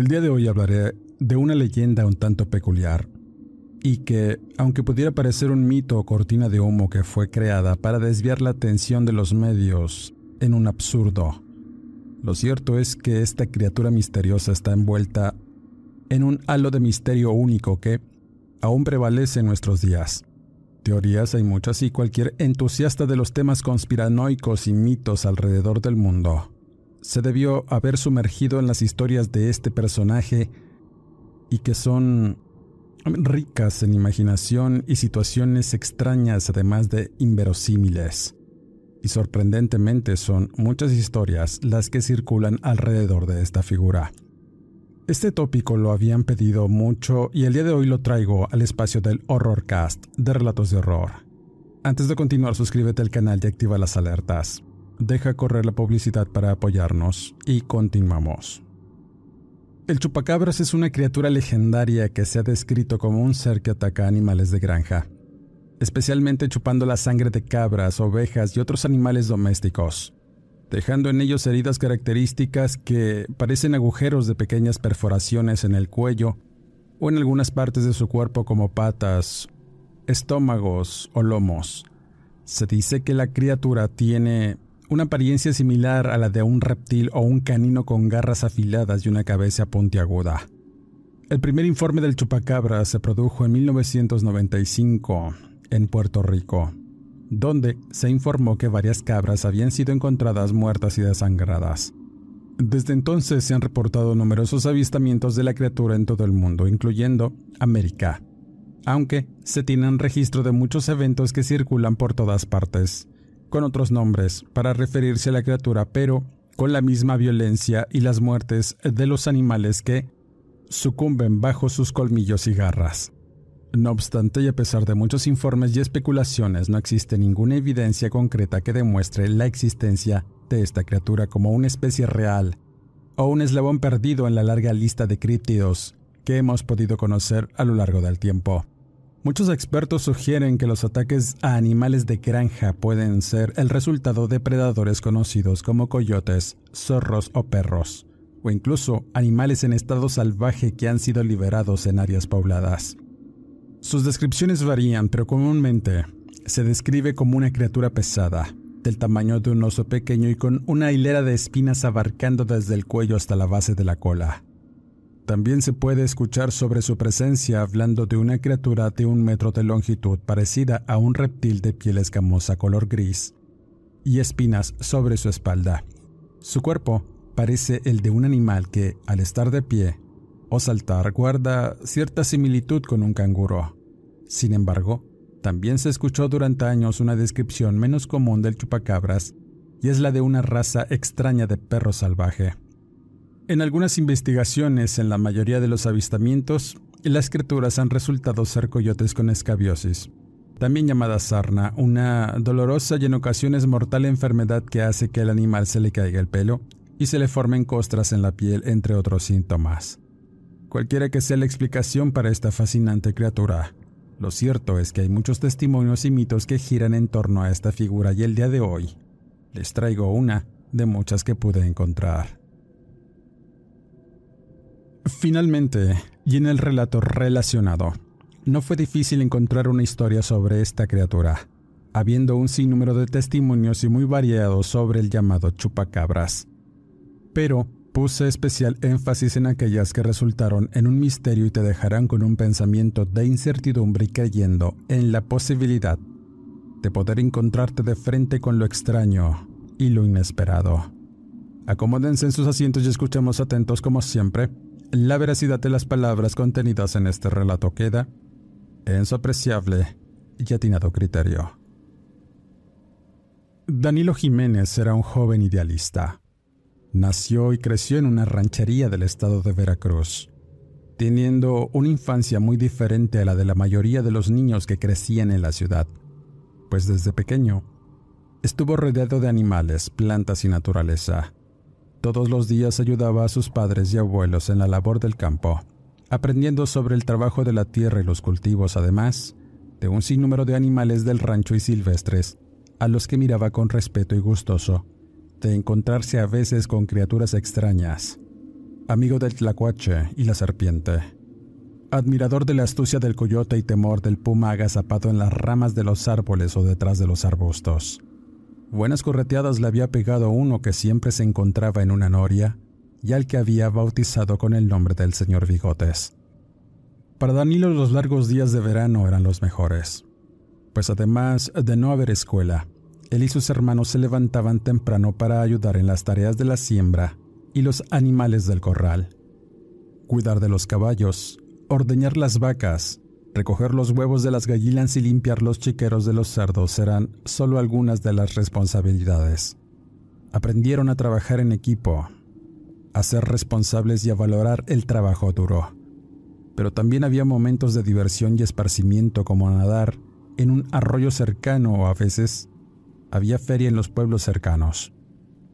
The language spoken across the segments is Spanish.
El día de hoy hablaré de una leyenda un tanto peculiar y que, aunque pudiera parecer un mito o cortina de humo que fue creada para desviar la atención de los medios en un absurdo, lo cierto es que esta criatura misteriosa está envuelta en un halo de misterio único que aún prevalece en nuestros días. Teorías hay muchas y cualquier entusiasta de los temas conspiranoicos y mitos alrededor del mundo se debió haber sumergido en las historias de este personaje y que son ricas en imaginación y situaciones extrañas además de inverosímiles. Y sorprendentemente son muchas historias las que circulan alrededor de esta figura. Este tópico lo habían pedido mucho y el día de hoy lo traigo al espacio del Horrorcast de Relatos de Horror. Antes de continuar suscríbete al canal y activa las alertas deja correr la publicidad para apoyarnos y continuamos. El chupacabras es una criatura legendaria que se ha descrito como un ser que ataca animales de granja, especialmente chupando la sangre de cabras, ovejas y otros animales domésticos, dejando en ellos heridas características que parecen agujeros de pequeñas perforaciones en el cuello o en algunas partes de su cuerpo como patas, estómagos o lomos. Se dice que la criatura tiene una apariencia similar a la de un reptil o un canino con garras afiladas y una cabeza puntiaguda. El primer informe del chupacabra se produjo en 1995 en Puerto Rico, donde se informó que varias cabras habían sido encontradas muertas y desangradas. Desde entonces se han reportado numerosos avistamientos de la criatura en todo el mundo, incluyendo América, aunque se tienen registro de muchos eventos que circulan por todas partes, con otros nombres para referirse a la criatura, pero con la misma violencia y las muertes de los animales que sucumben bajo sus colmillos y garras. No obstante, y a pesar de muchos informes y especulaciones, no existe ninguna evidencia concreta que demuestre la existencia de esta criatura como una especie real o un eslabón perdido en la larga lista de críptidos que hemos podido conocer a lo largo del tiempo. Muchos expertos sugieren que los ataques a animales de granja pueden ser el resultado de predadores conocidos como coyotes, zorros o perros, o incluso animales en estado salvaje que han sido liberados en áreas pobladas. Sus descripciones varían, pero comúnmente se describe como una criatura pesada, del tamaño de un oso pequeño y con una hilera de espinas abarcando desde el cuello hasta la base de la cola. También se puede escuchar sobre su presencia hablando de una criatura de un metro de longitud parecida a un reptil de piel escamosa color gris y espinas sobre su espalda. Su cuerpo parece el de un animal que, al estar de pie o saltar, guarda cierta similitud con un canguro. Sin embargo, también se escuchó durante años una descripción menos común del chupacabras, y es la de una raza extraña de perro salvaje. En algunas investigaciones, en la mayoría de los avistamientos, las criaturas han resultado ser coyotes con escabiosis, también llamada sarna, una dolorosa y en ocasiones mortal enfermedad que hace que al animal se le caiga el pelo y se le formen costras en la piel, entre otros síntomas. Cualquiera que sea la explicación para esta fascinante criatura, lo cierto es que hay muchos testimonios y mitos que giran en torno a esta figura y el día de hoy les traigo una de muchas que pude encontrar. Finalmente, y en el relato relacionado, no fue difícil encontrar una historia sobre esta criatura, habiendo un sinnúmero de testimonios y muy variados sobre el llamado chupacabras. Pero puse especial énfasis en aquellas que resultaron en un misterio y te dejarán con un pensamiento de incertidumbre y creyendo en la posibilidad de poder encontrarte de frente con lo extraño y lo inesperado. Acomódense en sus asientos y escuchemos atentos como siempre. La veracidad de las palabras contenidas en este relato queda en su apreciable y atinado criterio. Danilo Jiménez era un joven idealista. Nació y creció en una ranchería del estado de Veracruz, teniendo una infancia muy diferente a la de la mayoría de los niños que crecían en la ciudad, pues desde pequeño estuvo rodeado de animales, plantas y naturaleza. Todos los días ayudaba a sus padres y abuelos en la labor del campo, aprendiendo sobre el trabajo de la tierra y los cultivos, además de un sinnúmero de animales del rancho y silvestres, a los que miraba con respeto y gustoso de encontrarse a veces con criaturas extrañas, amigo del tlacuache y la serpiente, admirador de la astucia del coyote y temor del puma agazapado en las ramas de los árboles o detrás de los arbustos. Buenas correteadas le había pegado uno que siempre se encontraba en una noria y al que había bautizado con el nombre del señor Bigotes. Para Danilo los largos días de verano eran los mejores, pues además de no haber escuela, él y sus hermanos se levantaban temprano para ayudar en las tareas de la siembra y los animales del corral. Cuidar de los caballos, ordeñar las vacas, recoger los huevos de las gallinas y limpiar los chiqueros de los cerdos eran solo algunas de las responsabilidades. Aprendieron a trabajar en equipo, a ser responsables y a valorar el trabajo duro. Pero también había momentos de diversión y esparcimiento como nadar en un arroyo cercano o a veces había feria en los pueblos cercanos.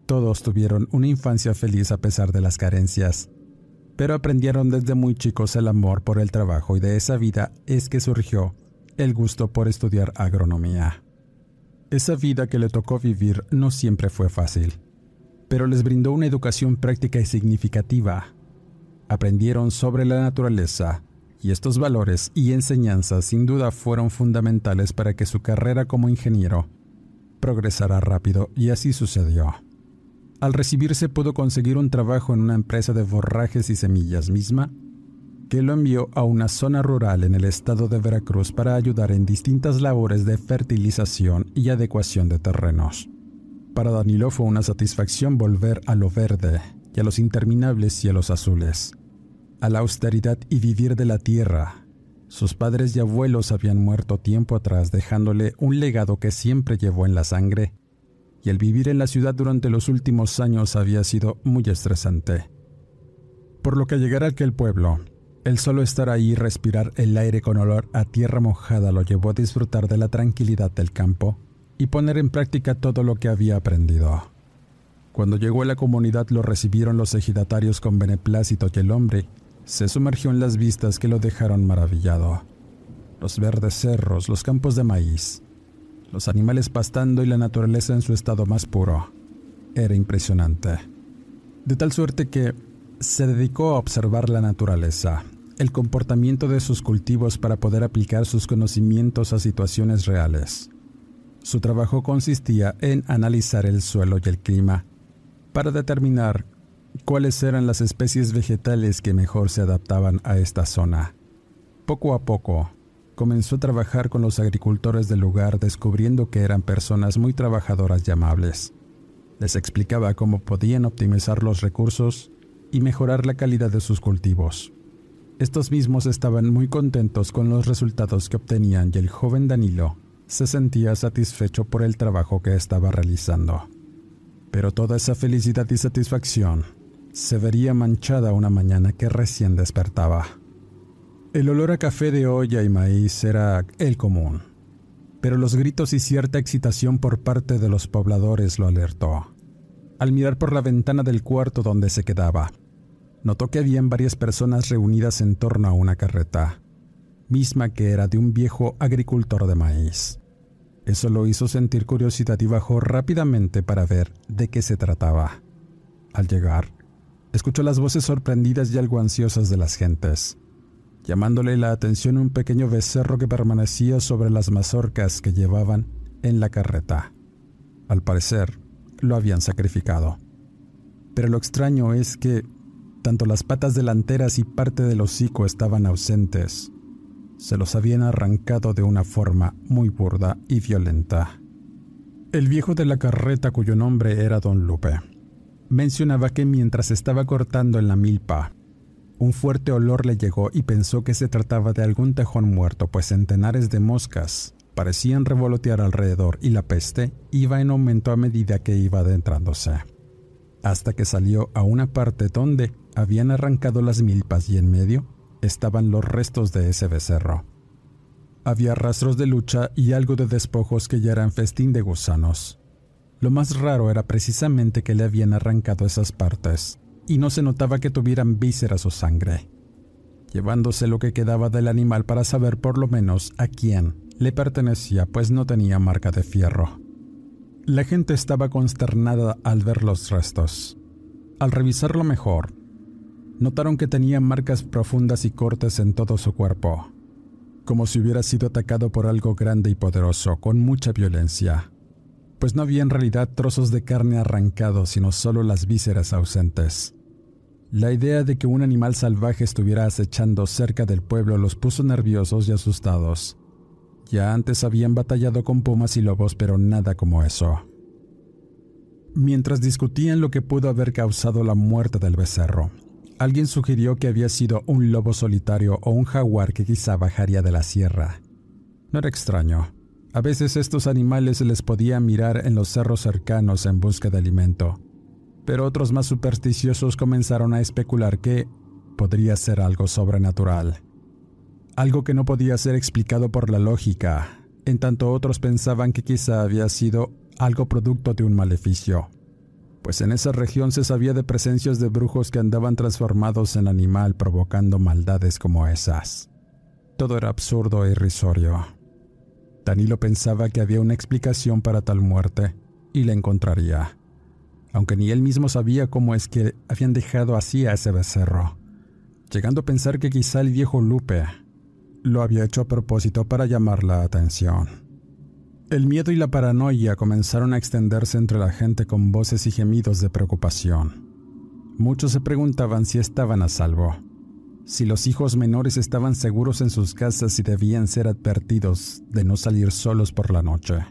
Todos tuvieron una infancia feliz a pesar de las carencias, pero aprendieron desde muy chicos el amor por el trabajo y de esa vida es que surgió el gusto por estudiar agronomía. Esa vida que le tocó vivir no siempre fue fácil, pero les brindó una educación práctica y significativa. Aprendieron sobre la naturaleza, y estos valores y enseñanzas sin duda fueron fundamentales para que su carrera como ingeniero progresará rápido y así sucedió. Al recibirse pudo conseguir un trabajo en una empresa de forrajes y semillas misma, que lo envió a una zona rural en el estado de Veracruz para ayudar en distintas labores de fertilización y adecuación de terrenos. Para Danilo fue una satisfacción volver a lo verde y a los interminables cielos azules, a la austeridad y vivir de la tierra, sus padres y abuelos habían muerto tiempo atrás dejándole un legado que siempre llevó en la sangre, y el vivir en la ciudad durante los últimos años había sido muy estresante. Por lo que llegar a aquel pueblo, el solo estar ahí y respirar el aire con olor a tierra mojada lo llevó a disfrutar de la tranquilidad del campo y poner en práctica todo lo que había aprendido. Cuando llegó a la comunidad lo recibieron los ejidatarios con beneplácito y el hombre, se sumergió en las vistas que lo dejaron maravillado. Los verdes cerros, los campos de maíz, los animales pastando y la naturaleza en su estado más puro. Era impresionante. De tal suerte que se dedicó a observar la naturaleza, el comportamiento de sus cultivos para poder aplicar sus conocimientos a situaciones reales. Su trabajo consistía en analizar el suelo y el clima para determinar cuáles eran las especies vegetales que mejor se adaptaban a esta zona. Poco a poco, comenzó a trabajar con los agricultores del lugar descubriendo que eran personas muy trabajadoras y amables. Les explicaba cómo podían optimizar los recursos y mejorar la calidad de sus cultivos. Estos mismos estaban muy contentos con los resultados que obtenían y el joven Danilo se sentía satisfecho por el trabajo que estaba realizando. Pero toda esa felicidad y satisfacción se vería manchada una mañana que recién despertaba. El olor a café de olla y maíz era el común, pero los gritos y cierta excitación por parte de los pobladores lo alertó. al mirar por la ventana del cuarto donde se quedaba. Notó que habían varias personas reunidas en torno a una carreta, misma que era de un viejo agricultor de maíz. Eso lo hizo sentir curiosidad y bajó rápidamente para ver de qué se trataba. Al llegar, escuchó las voces sorprendidas y algo ansiosas de las gentes, llamándole la atención un pequeño becerro que permanecía sobre las mazorcas que llevaban en la carreta. Al parecer, lo habían sacrificado. Pero lo extraño es que tanto las patas delanteras y parte del hocico estaban ausentes. Se los habían arrancado de una forma muy burda y violenta. El viejo de la carreta, cuyo nombre era Don Lupe, mencionaba que mientras estaba cortando en la milpa, un fuerte olor le llegó y pensó que se trataba de algún tejón muerto, pues centenares de moscas parecían revolotear alrededor y la peste iba en aumento a medida que iba adentrándose, hasta que salió a una parte donde habían arrancado las milpas y en medio estaban los restos de ese becerro. Había rastros de lucha y algo de despojos que ya eran festín de gusanos. Lo más raro era precisamente que le habían arrancado esas partes, y no se notaba que tuvieran vísceras o sangre, llevándose lo que quedaba del animal para saber por lo menos a quién le pertenecía, pues no tenía marca de fierro. La gente estaba consternada al ver los restos. Al revisarlo mejor, notaron que tenía marcas profundas y cortes en todo su cuerpo, como si hubiera sido atacado por algo grande y poderoso, con mucha violencia, pues no había en realidad trozos de carne arrancados, sino solo las vísceras ausentes. La idea de que un animal salvaje estuviera acechando cerca del pueblo los puso nerviosos y asustados, ya antes habían batallado con pumas y lobos, pero nada como eso. Mientras discutían lo que pudo haber causado la muerte del becerro, alguien sugirió que había sido un lobo solitario o un jaguar que quizá bajaría de la sierra. No era extraño. A veces estos animales les podía mirar en los cerros cercanos en busca de alimento, pero otros más supersticiosos comenzaron a especular que podría ser algo sobrenatural algo que no podía ser explicado por la lógica, en tanto otros pensaban que quizá había sido algo producto de un maleficio, pues en esa región se sabía de presencias de brujos que andaban transformados en animal provocando maldades como esas. Todo era absurdo e irrisorio. Danilo pensaba que había una explicación para tal muerte y la encontraría, aunque ni él mismo sabía cómo es que habían dejado así a ese becerro, llegando a pensar que quizá el viejo Lupe lo había hecho a propósito para llamar la atención. El miedo y la paranoia comenzaron a extenderse entre la gente con voces y gemidos de preocupación. Muchos se preguntaban si estaban a salvo, si los hijos menores estaban seguros en sus casas y debían ser advertidos de no salir solos por la noche.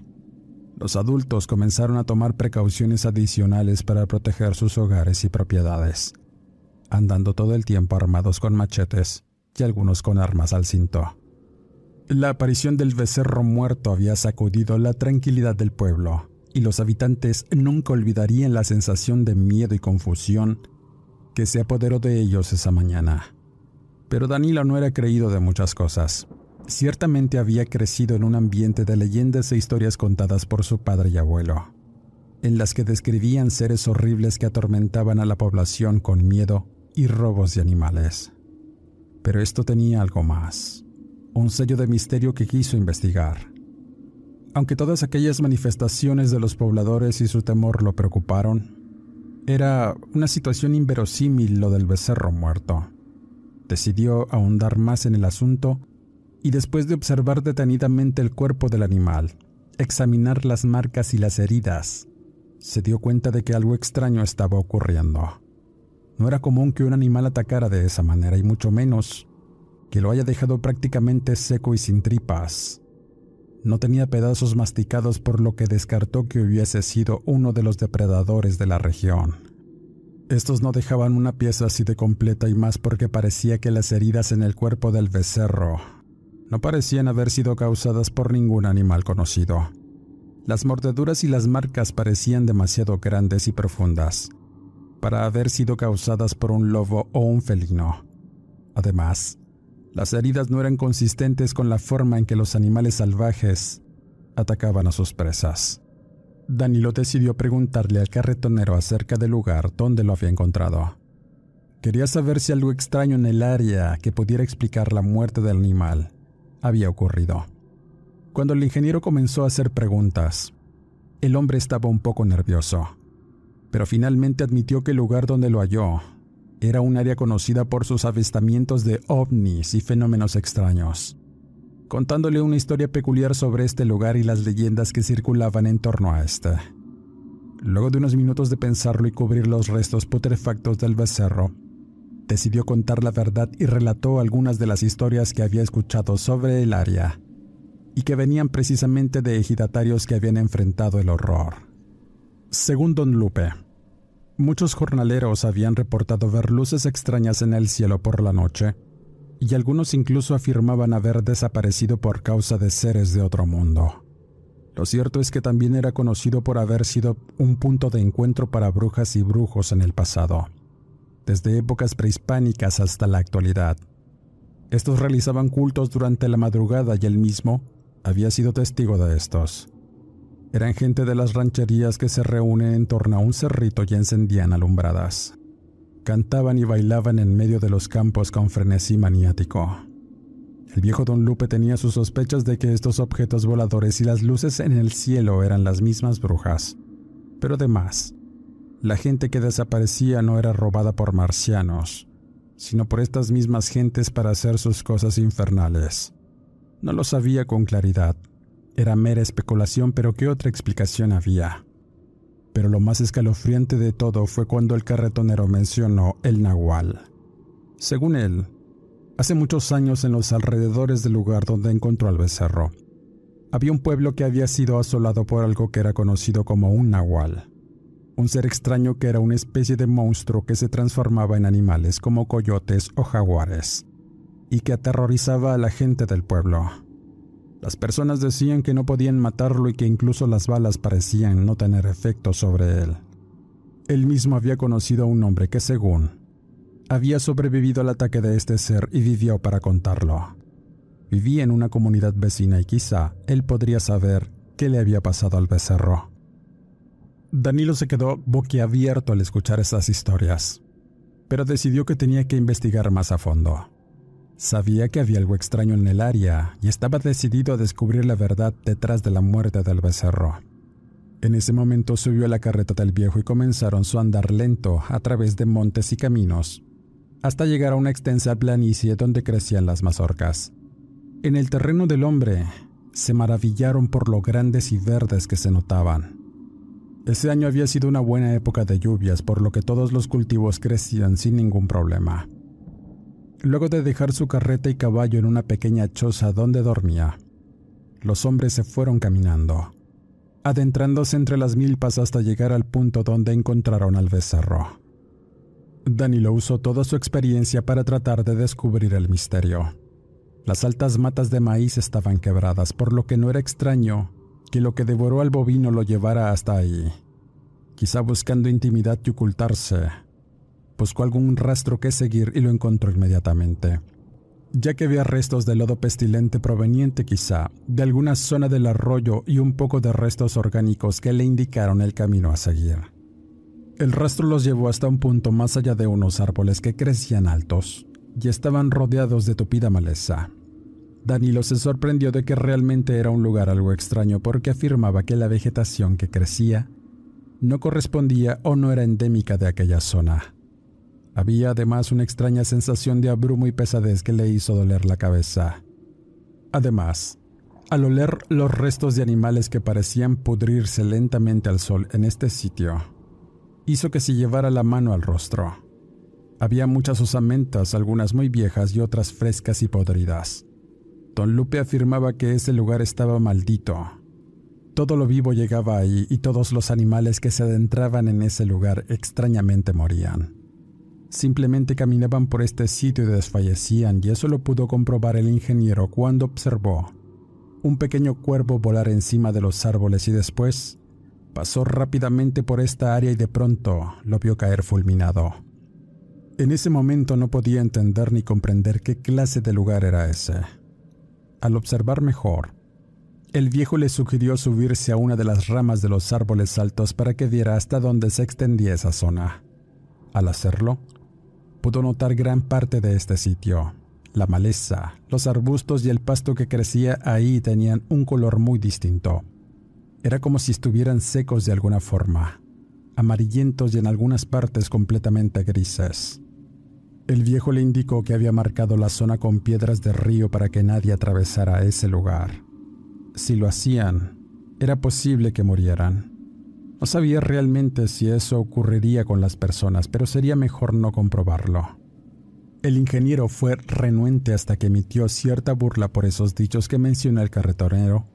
Los adultos comenzaron a tomar precauciones adicionales para proteger sus hogares y propiedades, andando todo el tiempo armados con machetes y algunos con armas al cinto. La aparición del becerro muerto había sacudido la tranquilidad del pueblo, y los habitantes nunca olvidarían la sensación de miedo y confusión que se apoderó de ellos esa mañana. Pero Danilo no era creído de muchas cosas. Ciertamente había crecido en un ambiente de leyendas e historias contadas por su padre y abuelo, en las que describían seres horribles que atormentaban a la población con miedo y robos de animales. Pero esto tenía algo más, un sello de misterio que quiso investigar. Aunque todas aquellas manifestaciones de los pobladores y su temor lo preocuparon, era una situación inverosímil lo del becerro muerto. Decidió ahondar más en el asunto y después de observar detenidamente el cuerpo del animal, examinar las marcas y las heridas, se dio cuenta de que algo extraño estaba ocurriendo. No era común que un animal atacara de esa manera y mucho menos que lo haya dejado prácticamente seco y sin tripas. No tenía pedazos masticados por lo que descartó que hubiese sido uno de los depredadores de la región. Estos no dejaban una pieza así de completa y más porque parecía que las heridas en el cuerpo del becerro no parecían haber sido causadas por ningún animal conocido. Las mordeduras y las marcas parecían demasiado grandes y profundas, para haber sido causadas por un lobo o un felino. Además, las heridas no eran consistentes con la forma en que los animales salvajes atacaban a sus presas. Danilo decidió preguntarle al carretonero acerca del lugar donde lo había encontrado. Quería saber si algo extraño en el área que pudiera explicar la muerte del animal había ocurrido. Cuando el ingeniero comenzó a hacer preguntas, el hombre estaba un poco nervioso, pero finalmente admitió que el lugar donde lo halló era un área conocida por sus avistamientos de ovnis y fenómenos extraños, contándole una historia peculiar sobre este lugar y las leyendas que circulaban en torno a este. Luego de unos minutos de pensarlo y cubrir los restos putrefactos del becerro, decidió contar la verdad y relató algunas de las historias que había escuchado sobre el área y que venían precisamente de ejidatarios que habían enfrentado el horror. Según Don Lupe, muchos jornaleros habían reportado ver luces extrañas en el cielo por la noche, y algunos incluso afirmaban haber desaparecido por causa de seres de otro mundo. Lo cierto es que también era conocido por haber sido un punto de encuentro para brujas y brujos en el pasado desde épocas prehispánicas hasta la actualidad. Estos realizaban cultos durante la madrugada y él mismo había sido testigo de estos. Eran gente de las rancherías que se reúnen en torno a un cerrito y encendían alumbradas. Cantaban y bailaban en medio de los campos con frenesí maniático. El viejo don Lupe tenía sus sospechas de que estos objetos voladores y las luces en el cielo eran las mismas brujas. Pero además, la gente que desaparecía no era robada por marcianos, sino por estas mismas gentes para hacer sus cosas infernales. No lo sabía con claridad. Era mera especulación, pero ¿qué otra explicación había? Pero lo más escalofriante de todo fue cuando el carretonero mencionó el nahual. Según él, hace muchos años en los alrededores del lugar donde encontró al becerro, había un pueblo que había sido asolado por algo que era conocido como un nahual un ser extraño que era una especie de monstruo que se transformaba en animales como coyotes o jaguares, y que aterrorizaba a la gente del pueblo. Las personas decían que no podían matarlo y que incluso las balas parecían no tener efecto sobre él. Él mismo había conocido a un hombre que, según, había sobrevivido al ataque de este ser y vivió para contarlo. Vivía en una comunidad vecina y quizá él podría saber qué le había pasado al becerro. Danilo se quedó boquiabierto al escuchar esas historias, pero decidió que tenía que investigar más a fondo. Sabía que había algo extraño en el área y estaba decidido a descubrir la verdad detrás de la muerte del becerro. En ese momento subió a la carreta del viejo y comenzaron su andar lento a través de montes y caminos, hasta llegar a una extensa planicie donde crecían las mazorcas. En el terreno del hombre, se maravillaron por lo grandes y verdes que se notaban. Ese año había sido una buena época de lluvias, por lo que todos los cultivos crecían sin ningún problema. Luego de dejar su carreta y caballo en una pequeña choza donde dormía, los hombres se fueron caminando, adentrándose entre las milpas hasta llegar al punto donde encontraron al becerro. Danilo usó toda su experiencia para tratar de descubrir el misterio. Las altas matas de maíz estaban quebradas, por lo que no era extraño que lo que devoró al bovino lo llevara hasta ahí, quizá buscando intimidad y ocultarse. Buscó algún rastro que seguir y lo encontró inmediatamente, ya que había restos de lodo pestilente proveniente quizá de alguna zona del arroyo y un poco de restos orgánicos que le indicaron el camino a seguir. El rastro los llevó hasta un punto más allá de unos árboles que crecían altos y estaban rodeados de tupida maleza. Danilo se sorprendió de que realmente era un lugar algo extraño porque afirmaba que la vegetación que crecía no correspondía o no era endémica de aquella zona. Había además una extraña sensación de abrumo y pesadez que le hizo doler la cabeza. Además, al oler los restos de animales que parecían pudrirse lentamente al sol en este sitio, hizo que se llevara la mano al rostro. Había muchas osamentas, algunas muy viejas y otras frescas y podridas. Don Lupe afirmaba que ese lugar estaba maldito. Todo lo vivo llegaba ahí y todos los animales que se adentraban en ese lugar extrañamente morían. Simplemente caminaban por este sitio y desfallecían y eso lo pudo comprobar el ingeniero cuando observó un pequeño cuervo volar encima de los árboles y después pasó rápidamente por esta área y de pronto lo vio caer fulminado. En ese momento no podía entender ni comprender qué clase de lugar era ese. Al observar mejor, el viejo le sugirió subirse a una de las ramas de los árboles altos para que viera hasta dónde se extendía esa zona. Al hacerlo, pudo notar gran parte de este sitio. La maleza, los arbustos y el pasto que crecía ahí tenían un color muy distinto. Era como si estuvieran secos de alguna forma, amarillentos y en algunas partes completamente grises. El viejo le indicó que había marcado la zona con piedras de río para que nadie atravesara ese lugar. Si lo hacían, era posible que murieran. No sabía realmente si eso ocurriría con las personas, pero sería mejor no comprobarlo. El ingeniero fue renuente hasta que emitió cierta burla por esos dichos que menciona el carretonero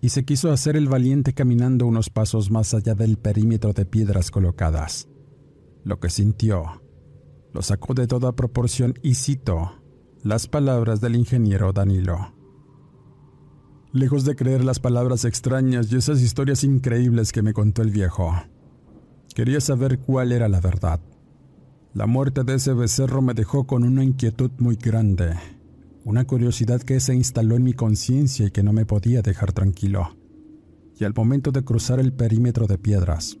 y se quiso hacer el valiente caminando unos pasos más allá del perímetro de piedras colocadas. Lo que sintió lo sacó de toda proporción y citó las palabras del ingeniero Danilo. Lejos de creer las palabras extrañas y esas historias increíbles que me contó el viejo, quería saber cuál era la verdad. La muerte de ese becerro me dejó con una inquietud muy grande, una curiosidad que se instaló en mi conciencia y que no me podía dejar tranquilo. Y al momento de cruzar el perímetro de piedras,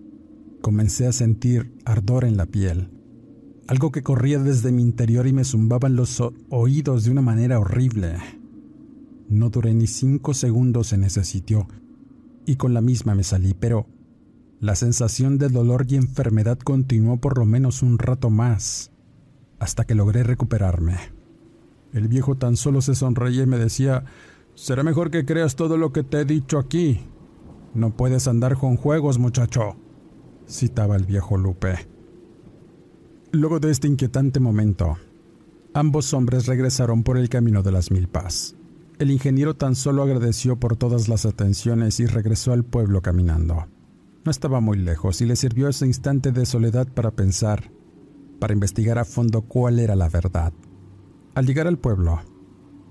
comencé a sentir ardor en la piel algo que corría desde mi interior y me zumbaba en los oídos de una manera horrible. No duré ni cinco segundos en ese sitio y con la misma me salí, pero la sensación de dolor y enfermedad continuó por lo menos un rato más, hasta que logré recuperarme. El viejo tan solo se sonreía y me decía, será mejor que creas todo lo que te he dicho aquí. No puedes andar con juegos, muchacho, citaba el viejo Lupe. Luego de este inquietante momento, ambos hombres regresaron por el camino de las milpas. El ingeniero tan solo agradeció por todas las atenciones y regresó al pueblo caminando. No estaba muy lejos y le sirvió ese instante de soledad para pensar, para investigar a fondo cuál era la verdad. Al llegar al pueblo,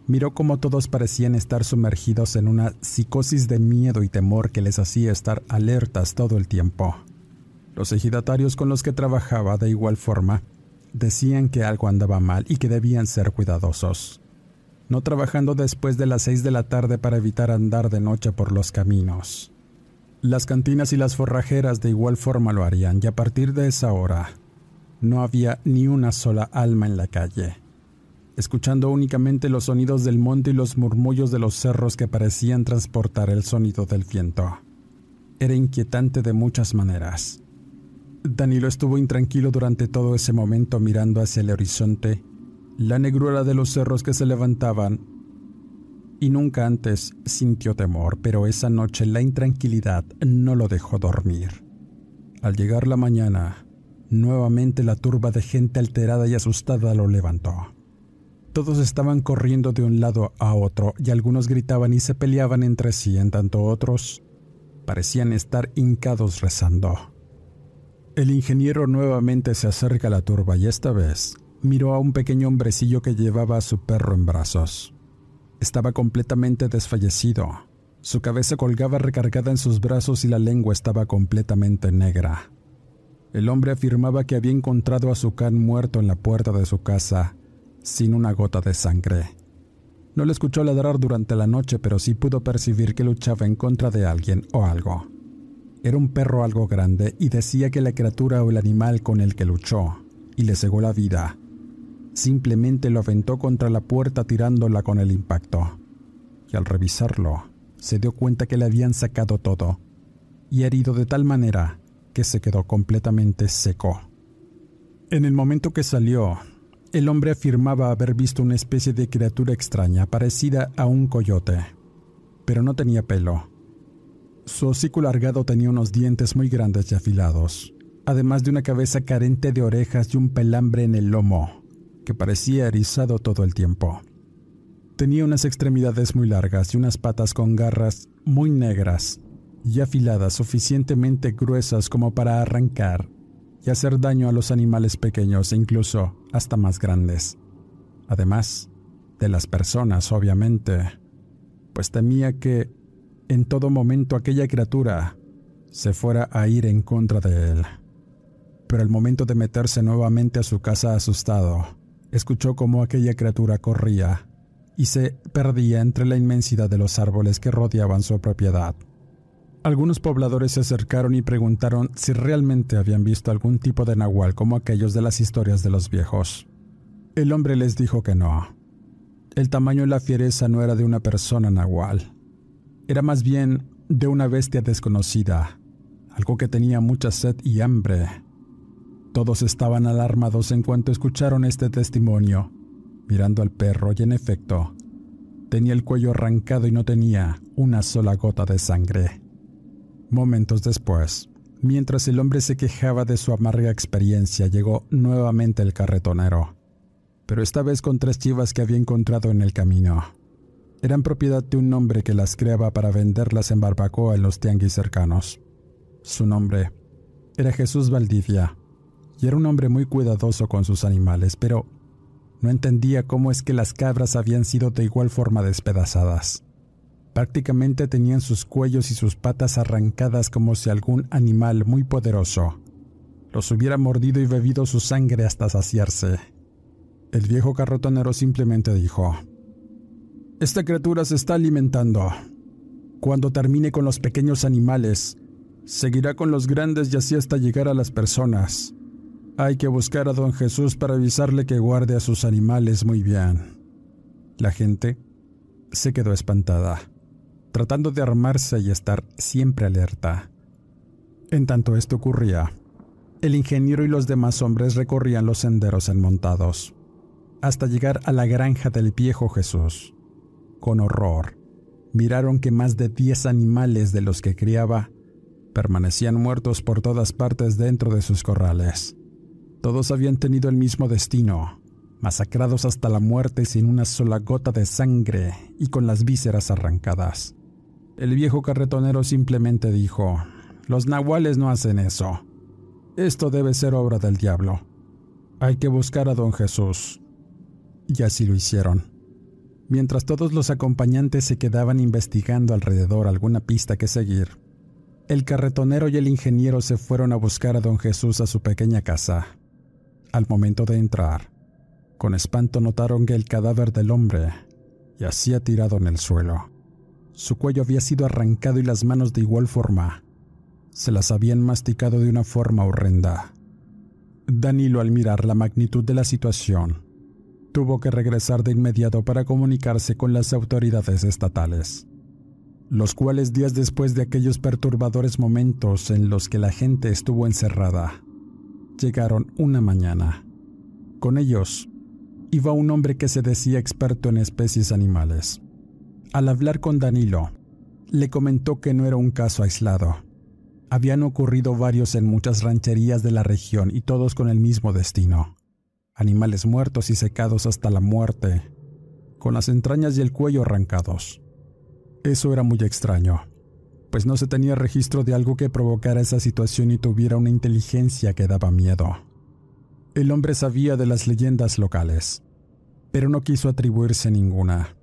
miró cómo todos parecían estar sumergidos en una psicosis de miedo y temor que les hacía estar alertas todo el tiempo. Los ejidatarios con los que trabajaba de igual forma decían que algo andaba mal y que debían ser cuidadosos, no trabajando después de las seis de la tarde para evitar andar de noche por los caminos. Las cantinas y las forrajeras de igual forma lo harían y a partir de esa hora no había ni una sola alma en la calle, escuchando únicamente los sonidos del monte y los murmullos de los cerros que parecían transportar el sonido del viento. Era inquietante de muchas maneras Danilo estuvo intranquilo durante todo ese momento mirando hacia el horizonte, la negrura de los cerros que se levantaban, y nunca antes sintió temor, pero esa noche la intranquilidad no lo dejó dormir. Al llegar la mañana, nuevamente la turba de gente alterada y asustada lo levantó. Todos estaban corriendo de un lado a otro y algunos gritaban y se peleaban entre sí, en tanto otros parecían estar hincados rezando. El ingeniero nuevamente se acerca a la turba y esta vez miró a un pequeño hombrecillo que llevaba a su perro en brazos. Estaba completamente desfallecido. Su cabeza colgaba recargada en sus brazos y la lengua estaba completamente negra. El hombre afirmaba que había encontrado a su can muerto en la puerta de su casa, sin una gota de sangre. No le escuchó ladrar durante la noche, pero sí pudo percibir que luchaba en contra de alguien o algo. Era un perro algo grande y decía que la criatura o el animal con el que luchó y le cegó la vida simplemente lo aventó contra la puerta tirándola con el impacto. Y al revisarlo, se dio cuenta que le habían sacado todo y herido de tal manera que se quedó completamente seco. En el momento que salió, el hombre afirmaba haber visto una especie de criatura extraña parecida a un coyote, pero no tenía pelo su hocico largado tenía unos dientes muy grandes y afilados, además de una cabeza carente de orejas y un pelambre en el lomo, que parecía erizado todo el tiempo. Tenía unas extremidades muy largas y unas patas con garras muy negras y afiladas suficientemente gruesas como para arrancar y hacer daño a los animales pequeños e incluso hasta más grandes. Además de las personas, obviamente, pues temía que en todo momento aquella criatura se fuera a ir en contra de él. Pero al momento de meterse nuevamente a su casa asustado, escuchó cómo aquella criatura corría y se perdía entre la inmensidad de los árboles que rodeaban su propiedad. Algunos pobladores se acercaron y preguntaron si realmente habían visto algún tipo de nahual como aquellos de las historias de los viejos. El hombre les dijo que no. El tamaño y la fiereza no era de una persona nahual. Era más bien de una bestia desconocida, algo que tenía mucha sed y hambre. Todos estaban alarmados en cuanto escucharon este testimonio, mirando al perro y en efecto, tenía el cuello arrancado y no tenía una sola gota de sangre. Momentos después, mientras el hombre se quejaba de su amarga experiencia, llegó nuevamente el carretonero, pero esta vez con tres chivas que había encontrado en el camino. Eran propiedad de un hombre que las creaba para venderlas en barbacoa en los tianguis cercanos. Su nombre era Jesús Valdivia, y era un hombre muy cuidadoso con sus animales, pero no entendía cómo es que las cabras habían sido de igual forma despedazadas. Prácticamente tenían sus cuellos y sus patas arrancadas como si algún animal muy poderoso los hubiera mordido y bebido su sangre hasta saciarse. El viejo carrotonero simplemente dijo, Esta criatura se está alimentando. Cuando termine con los pequeños animales, seguirá con los grandes y así hasta llegar a las personas. Hay que buscar a don Jesús para avisarle que guarde a sus animales muy bien. La gente se quedó espantada tratando de armarse y estar siempre alerta. En tanto esto ocurría, el ingeniero y los demás hombres recorrían los senderos enmontados, hasta llegar a la granja del viejo Jesús. Con horror, miraron que más de diez animales de los que criaba permanecían muertos por todas partes dentro de sus corrales. Todos habían tenido el mismo destino, masacrados hasta la muerte sin una sola gota de sangre y con las vísceras arrancadas. El viejo carretonero simplemente dijo, los nahuales no hacen eso. Esto debe ser obra del diablo. Hay que buscar a don Jesús. Y así lo hicieron. Mientras todos los acompañantes se quedaban investigando alrededor alguna pista que seguir, el carretonero y el ingeniero se fueron a buscar a don Jesús a su pequeña casa. Al momento de entrar, con espanto notaron que el cadáver del hombre yacía tirado en el suelo. Su cuello había sido arrancado y las manos de igual forma. Se las habían masticado de una forma horrenda. Danilo, al mirar la magnitud de la situación, tuvo que regresar de inmediato para comunicarse con las autoridades estatales, los cuales días después de aquellos perturbadores momentos en los que la gente estuvo encerrada, llegaron una mañana. Con ellos iba un hombre que se decía experto en especies animales. Al hablar con Danilo, le comentó que no era un caso aislado. Habían ocurrido varios en muchas rancherías de la región y todos con el mismo destino. Animales muertos y secados hasta la muerte, con las entrañas y el cuello arrancados. Eso era muy extraño, pues no se tenía registro de algo que provocara esa situación y tuviera una inteligencia que daba miedo. El hombre sabía de las leyendas locales, pero no quiso atribuirse ninguna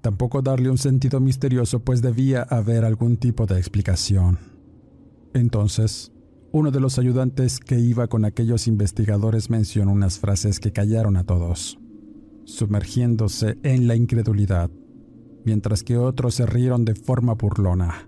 tampoco darle un sentido misterioso, pues debía haber algún tipo de explicación. Entonces, uno de los ayudantes que iba con aquellos investigadores mencionó unas frases que callaron a todos, sumergiéndose en la incredulidad, mientras que otros se rieron de forma burlona.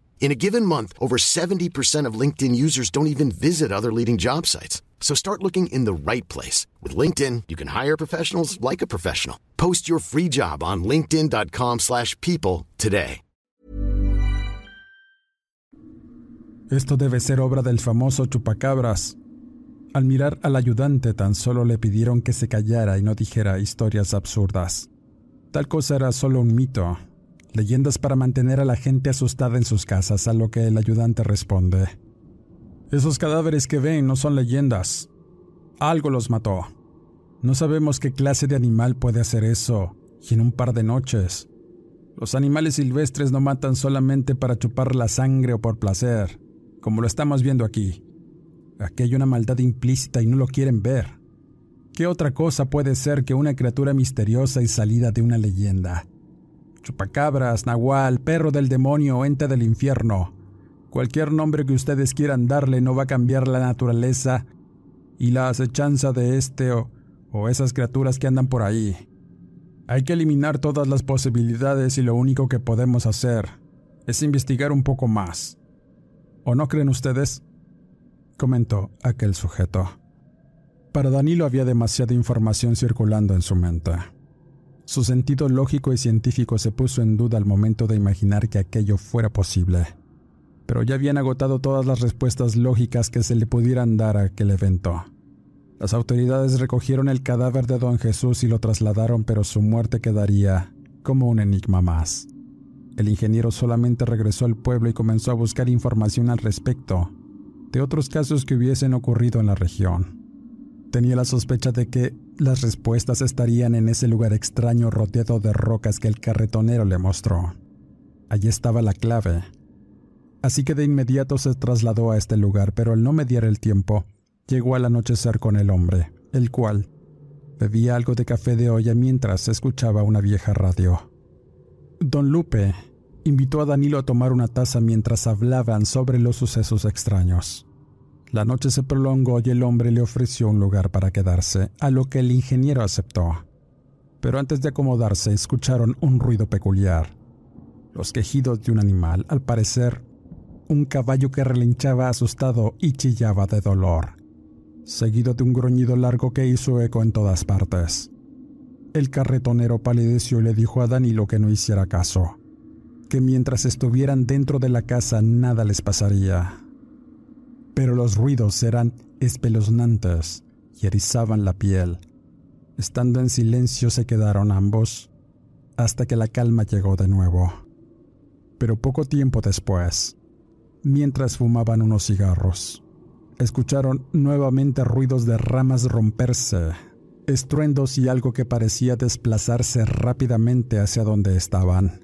In a given month, over 70% of LinkedIn users don't even visit other leading job sites. So start looking in the right place. With LinkedIn, you can hire professionals like a professional. Post your free job on linkedin.com slash people today. Esto debe ser obra del famoso chupacabras. Al mirar al ayudante tan solo le pidieron que se callara y no dijera historias absurdas. Tal cosa era solo un mito, leyendas para mantener a la gente asustada en sus casas, a lo que el ayudante responde. Esos cadáveres que ven no son leyendas. Algo los mató. No sabemos qué clase de animal puede hacer eso, y en un par de noches. Los animales silvestres no matan solamente para chupar la sangre o por placer, como lo estamos viendo aquí. Aquí hay una maldad implícita y no lo quieren ver. ¿Qué otra cosa puede ser que una criatura misteriosa y salida de una leyenda? Chupacabras, nahual, perro del demonio ente del infierno. Cualquier nombre que ustedes quieran darle no va a cambiar la naturaleza y la acechanza de este o, o esas criaturas que andan por ahí. Hay que eliminar todas las posibilidades y lo único que podemos hacer es investigar un poco más. ¿O no creen ustedes? comentó aquel sujeto. Para Danilo había demasiada información circulando en su mente. Su sentido lógico y científico se puso en duda al momento de imaginar que aquello fuera posible. Pero ya habían agotado todas las respuestas lógicas que se le pudieran dar a aquel evento. Las autoridades recogieron el cadáver de don Jesús y lo trasladaron, pero su muerte quedaría como un enigma más. El ingeniero solamente regresó al pueblo y comenzó a buscar información al respecto, de otros casos que hubiesen ocurrido en la región. Tenía la sospecha de que las respuestas estarían en ese lugar extraño rodeado de rocas que el carretonero le mostró. Allí estaba la clave. Así que de inmediato se trasladó a este lugar, pero al no mediar el tiempo, llegó al anochecer con el hombre, el cual bebía algo de café de olla mientras escuchaba una vieja radio. Don Lupe invitó a Danilo a tomar una taza mientras hablaban sobre los sucesos extraños. La noche se prolongó y el hombre le ofreció un lugar para quedarse, a lo que el ingeniero aceptó. Pero antes de acomodarse escucharon un ruido peculiar. Los quejidos de un animal, al parecer, un caballo que relinchaba asustado y chillaba de dolor, seguido de un gruñido largo que hizo eco en todas partes. El carretonero palideció y le dijo a Danilo que no hiciera caso que mientras estuvieran dentro de la casa nada les pasaría. Pero los ruidos eran espeluznantes y erizaban la piel. Estando en silencio se quedaron ambos, hasta que la calma llegó de nuevo. Pero poco tiempo después, mientras fumaban unos cigarros, escucharon nuevamente ruidos de ramas romperse, estruendos y algo que parecía desplazarse rápidamente hacia donde estaban.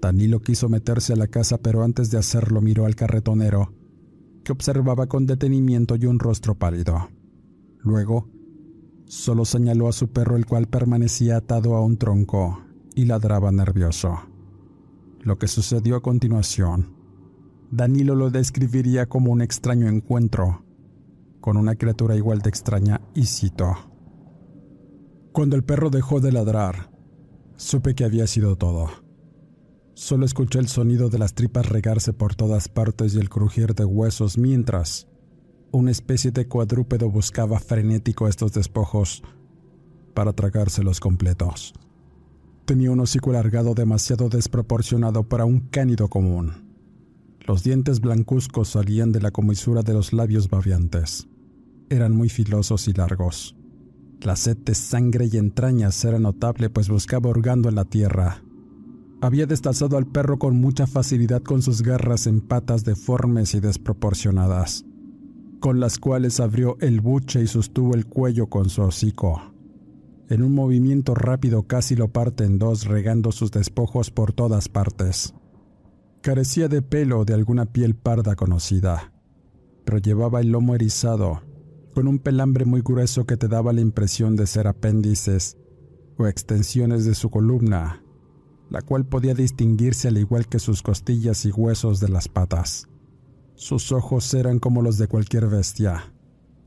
Danilo quiso meterse a la casa, pero antes de hacerlo miró al carretonero, que observaba con detenimiento y un rostro pálido. Luego, solo señaló a su perro, el cual permanecía atado a un tronco y ladraba nervioso. Lo que sucedió a continuación, Danilo lo describiría como un extraño encuentro con una criatura igual de extraña y cito. Cuando el perro dejó de ladrar, supe que había sido todo. Solo escuché el sonido de las tripas regarse por todas partes y el crujir de huesos mientras una especie de cuadrúpedo buscaba frenético estos despojos para tragárselos completos. Tenía un hocico alargado demasiado desproporcionado para un cánido común. Los dientes blancuzcos salían de la comisura de los labios babiantes. Eran muy filosos y largos. La sed de sangre y entrañas era notable, pues buscaba hurgando en la tierra había destazado al perro con mucha facilidad con sus garras en patas deformes y desproporcionadas, con las cuales abrió el buche y sostuvo el cuello con su hocico. En un movimiento rápido casi lo parte en dos, regando sus despojos por todas partes. Carecía de pelo o de alguna piel parda conocida, pero llevaba el lomo erizado, con un pelambre muy grueso que te daba la impresión de ser apéndices o extensiones de su columna, la cual podía distinguirse al igual que sus costillas y huesos de las patas. Sus ojos eran como los de cualquier bestia,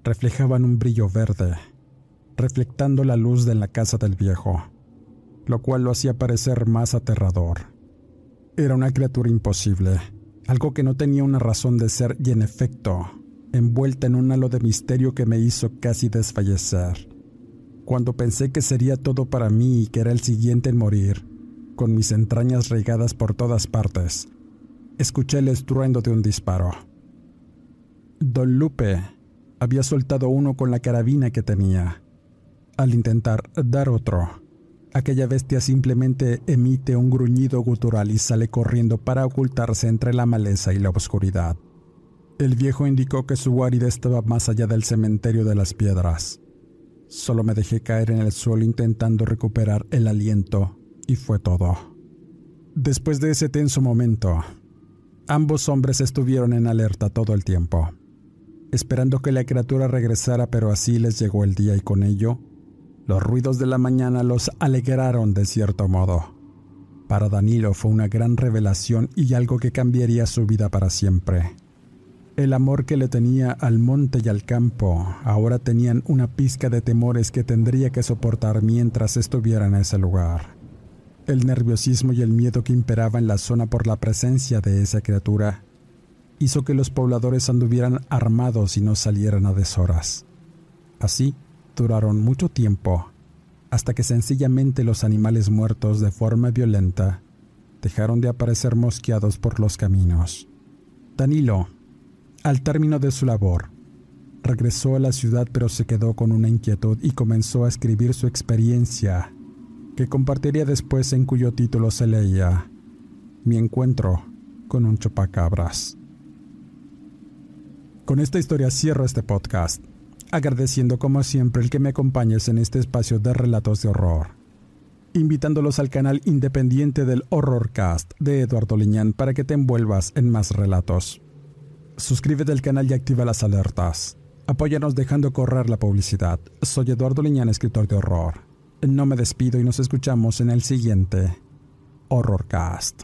reflejaban un brillo verde, reflectando la luz de la casa del viejo, lo cual lo hacía parecer más aterrador. Era una criatura imposible, algo que no tenía una razón de ser y en efecto, envuelta en un halo de misterio que me hizo casi desfallecer. Cuando pensé que sería todo para mí y que era el siguiente en morir, con mis entrañas regadas por todas partes, escuché el estruendo de un disparo. Don Lupe había soltado uno con la carabina que tenía. Al intentar dar otro, aquella bestia simplemente emite un gruñido gutural y sale corriendo para ocultarse entre la maleza y la oscuridad. El viejo indicó que su guarida estaba más allá del cementerio de las piedras. Solo me dejé caer en el suelo intentando recuperar el aliento y fue todo. Después de ese tenso momento, ambos hombres estuvieron en alerta todo el tiempo, esperando que la criatura regresara, pero así les llegó el día y con ello, los ruidos de la mañana los alegraron de cierto modo. Para Danilo fue una gran revelación y algo que cambiaría su vida para siempre. El amor que le tenía al monte y al campo ahora tenían una pizca de temores que tendría que soportar mientras estuviera en ese lugar. El nerviosismo y el miedo que imperaba en la zona por la presencia de esa criatura hizo que los pobladores anduvieran armados y no salieran a deshoras. Así duraron mucho tiempo, hasta que sencillamente los animales muertos de forma violenta dejaron de aparecer mosqueados por los caminos. Danilo, al término de su labor, regresó a la ciudad pero se quedó con una inquietud y comenzó a escribir su experiencia que compartiría después en cuyo título se leía Mi encuentro con un chupacabras. Con esta historia cierro este podcast, agradeciendo como siempre el que me acompañes en este espacio de relatos de horror, invitándolos al canal independiente del Horrorcast de Eduardo Liñán para que te envuelvas en más relatos. Suscríbete al canal y activa las alertas. Apóyanos dejando correr la publicidad. Soy Eduardo Liñán, escritor de horror. No me despido y nos escuchamos en el siguiente Horrorcast.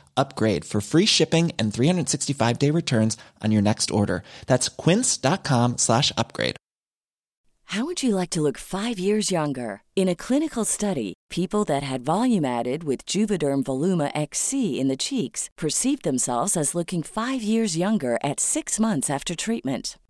upgrade for free shipping and 365 day returns on your next order. That's quince.com slash upgrade. How would you like to look five years younger? In a clinical study, people that had volume added with Juvederm Voluma XC in the cheeks perceived themselves as looking five years younger at six months after treatment.